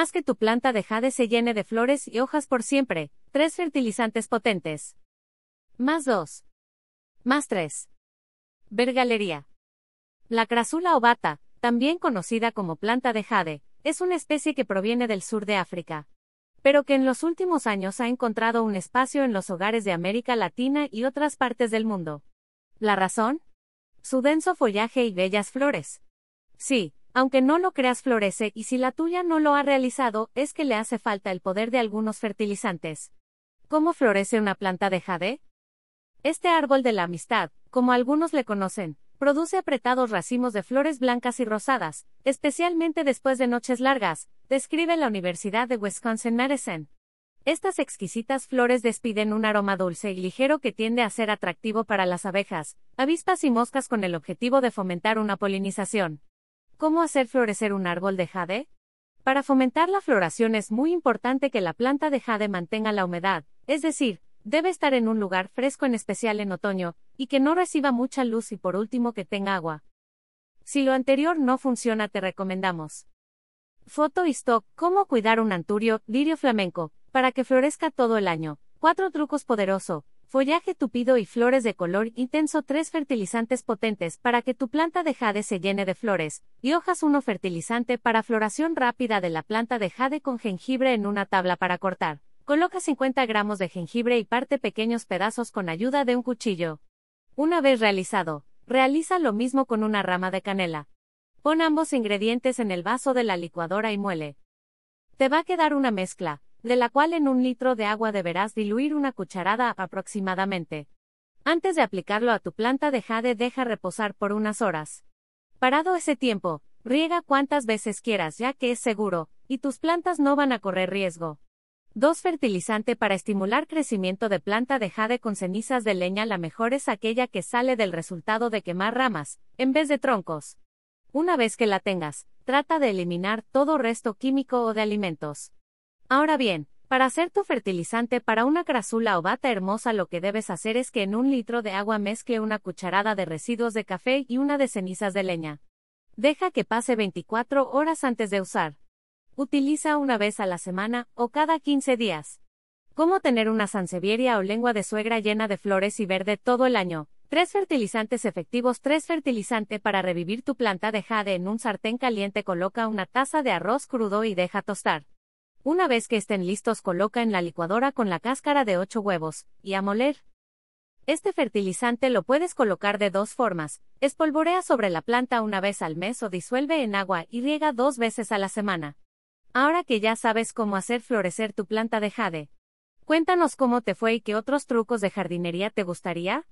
Haz que tu planta de jade se llene de flores y hojas por siempre. 3 fertilizantes potentes. Más 2. Más 3. Ver galería. La crasula ovata, también conocida como planta de jade, es una especie que proviene del sur de África, pero que en los últimos años ha encontrado un espacio en los hogares de América Latina y otras partes del mundo. ¿La razón? Su denso follaje y bellas flores. Sí, aunque no lo creas florece y si la tuya no lo ha realizado, es que le hace falta el poder de algunos fertilizantes. ¿Cómo florece una planta de jade? Este árbol de la amistad, como algunos le conocen, produce apretados racimos de flores blancas y rosadas, especialmente después de noches largas, describe la Universidad de Wisconsin-Madison. Estas exquisitas flores despiden un aroma dulce y ligero que tiende a ser atractivo para las abejas, avispas y moscas con el objetivo de fomentar una polinización. ¿Cómo hacer florecer un árbol de jade? Para fomentar la floración es muy importante que la planta de jade mantenga la humedad, es decir, debe estar en un lugar fresco en especial en otoño, y que no reciba mucha luz y por último que tenga agua. Si lo anterior no funciona te recomendamos. Foto y stock, cómo cuidar un anturio, lirio flamenco, para que florezca todo el año. Cuatro trucos poderoso, Follaje tupido y flores de color intenso 3 fertilizantes potentes para que tu planta de jade se llene de flores, y hojas 1 fertilizante para floración rápida de la planta de jade con jengibre en una tabla para cortar. Coloca 50 gramos de jengibre y parte pequeños pedazos con ayuda de un cuchillo. Una vez realizado, realiza lo mismo con una rama de canela. Pon ambos ingredientes en el vaso de la licuadora y muele. Te va a quedar una mezcla, de la cual en un litro de agua deberás diluir una cucharada aproximadamente. Antes de aplicarlo a tu planta de jade deja reposar por unas horas. Parado ese tiempo, riega cuantas veces quieras ya que es seguro, y tus plantas no van a correr riesgo. 2. Fertilizante para estimular crecimiento de planta de jade con cenizas de leña. La mejor es aquella que sale del resultado de quemar ramas, en vez de troncos. Una vez que la tengas, trata de eliminar todo resto químico o de alimentos. Ahora bien, para hacer tu fertilizante para una crasula o bata hermosa lo que debes hacer es que en un litro de agua mezcle una cucharada de residuos de café y una de cenizas de leña. Deja que pase 24 horas antes de usar. Utiliza una vez a la semana o cada 15 días. ¿Cómo tener una sansevieria o lengua de suegra llena de flores y verde todo el año? Tres fertilizantes efectivos. Tres fertilizante para revivir tu planta de jade en un sartén caliente. Coloca una taza de arroz crudo y deja tostar. Una vez que estén listos coloca en la licuadora con la cáscara de 8 huevos, y a moler. Este fertilizante lo puedes colocar de dos formas, espolvorea sobre la planta una vez al mes o disuelve en agua y riega dos veces a la semana. Ahora que ya sabes cómo hacer florecer tu planta de jade, cuéntanos cómo te fue y qué otros trucos de jardinería te gustaría.